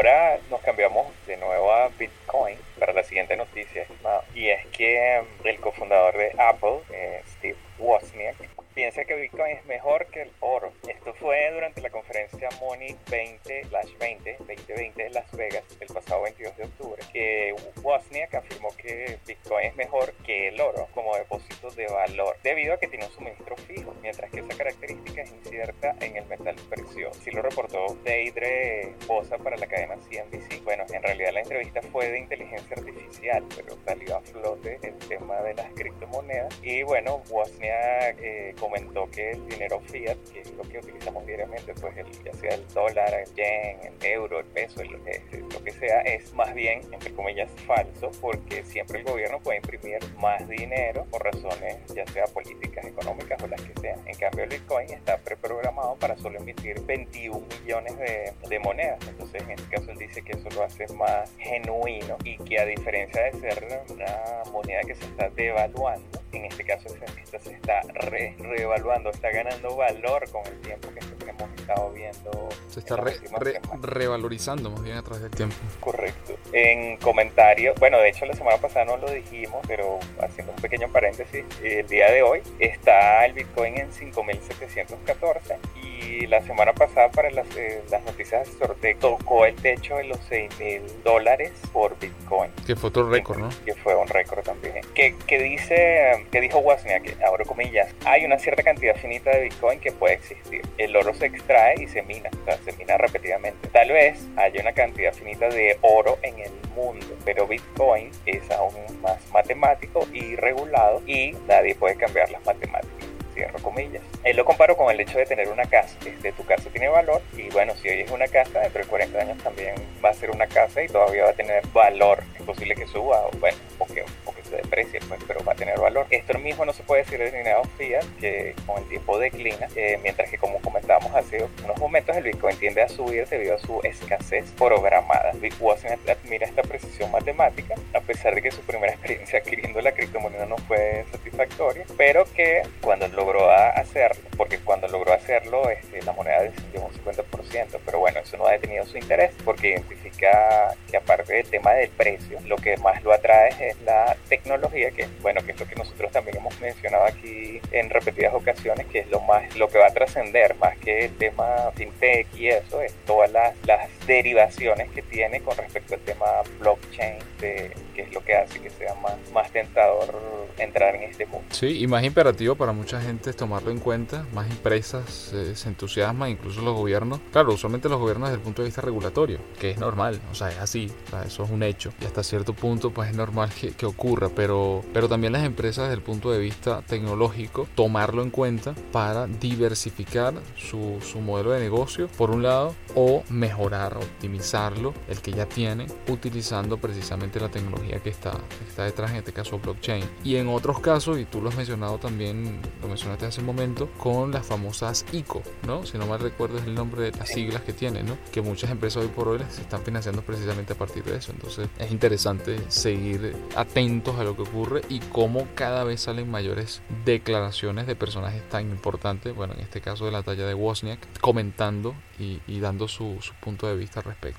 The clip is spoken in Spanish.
ahora nos cambiamos de nuevo a Bitcoin para la siguiente noticia, y es que el cofundador de Apple, eh, Steve Wozniak, piensa que Bitcoin es mejor que el oro. Esto fue durante la conferencia Money 20 20 2020 en Las Vegas el pasado 22 de octubre, que Wozniak afirmó que Bitcoin es mejor que el oro como depósito de valor, debido a que tiene un suministro fijo, mientras que esa característica es incierta en el metal precioso. Si lo reportó Deidre Bosa para la cadena CNBC. Bueno, en realidad la entrevista fue de inteligencia artificial, pero salió a flote el tema de las criptomonedas. Y bueno, Wozniak eh, comentó que el dinero fiat, que es lo que utilizamos diariamente, pues ya sea el dólar, el yen, el euro, el peso, lo que sea, es más bien, entre comillas, falso, porque siempre el gobierno puede imprimir más dinero por razones ya sea políticas, económicas o las que sean. En cambio, el Bitcoin está preprogramado para solo emitir 21 millones de, de monedas. Entonces, en este caso, él dice que eso lo hace más genuino y que a diferencia de ser una moneda que se está devaluando, en este caso esta se está reevaluando, está ganando valor con el tiempo que hemos estado viendo. Se está revalorizando más bien a través del tiempo. Correcto. En comentarios, bueno, de hecho la semana pasada no lo dijimos, pero haciendo un pequeño paréntesis, el día de hoy está el Bitcoin en 5.714 y la semana pasada para las, eh, las noticias de sorteo tocó el techo de los 6.000 dólares por Bitcoin. Que fue otro récord, ¿no? Que fue un récord también. Que, que dice, que dijo Wozniak, que abro comillas, hay una cierta cantidad finita de Bitcoin que puede existir. El oro se extrae y se mina, o sea, se mina repetidamente. Tal vez haya una cantidad finita de oro en el mundo, pero Bitcoin es aún más matemático y regulado y nadie puede cambiar las matemáticas cierro comillas. Él lo comparo con el hecho de tener una casa. Este, tu casa tiene valor y bueno, si hoy es una casa, dentro de 40 años también va a ser una casa y todavía va a tener valor. Es posible que suba o bueno, o que, se deprecie, pues, pero va a tener valor. Esto mismo no se puede decir de dinero fiat, que con el tiempo declina, eh, mientras que como comentábamos hace unos momentos, el Bitcoin tiende a subir debido a su escasez programada. Bitcoin admira esta precisión matemática, a pesar de que su primera experiencia adquiriendo la criptomoneda no fue satisfactoria, pero que cuando logró hacerlo, porque cuando logró hacerlo este, la moneda descendió un 50%, pero bueno, eso no ha detenido su interés porque identifica que aparte del tema del precio, lo que más lo atrae es la tecnología, que bueno, que es lo que nosotros también hemos mencionado aquí en repetidas ocasiones, que es lo más lo que va a trascender más que el tema fintech y eso, es todas las, las derivaciones que tiene con respecto al tema blockchain, de, que es lo que hace que sea más, más tentador entrar en este mundo. Sí, y más imperativo para mucha gente es tomarlo en cuenta, más empresas eh, se entusiasman, incluso los gobiernos. Claro, usualmente los gobiernos desde el punto de vista regulatorio, que es normal, o sea, es así, eso es un hecho. Y hasta cierto punto, pues es normal que, que, ocurra, pero, pero también las empresas desde el punto de vista tecnológico, tomarlo en cuenta para diversificar su, su modelo de negocio, por un lado, o mejorar, optimizarlo, el que ya tiene, utilizando precisamente la tecnología que está, que está detrás, en este caso blockchain. Y en otros casos, y tú lo has mencionado también, lo mencionaste hace un momento, con las famosas ICO, ¿no? Si no mal recuerdo es el nombre de las siglas que tienen, ¿no? Que muchas empresas hoy por hoy se están financiando precisamente a partir de eso. Entonces es interesante seguir atentos a lo que ocurre y cómo cada vez salen mayores declaraciones de personajes tan importantes, bueno, en este caso de la talla de Wozniak, comentando y, dando su, punto de vista al respecto.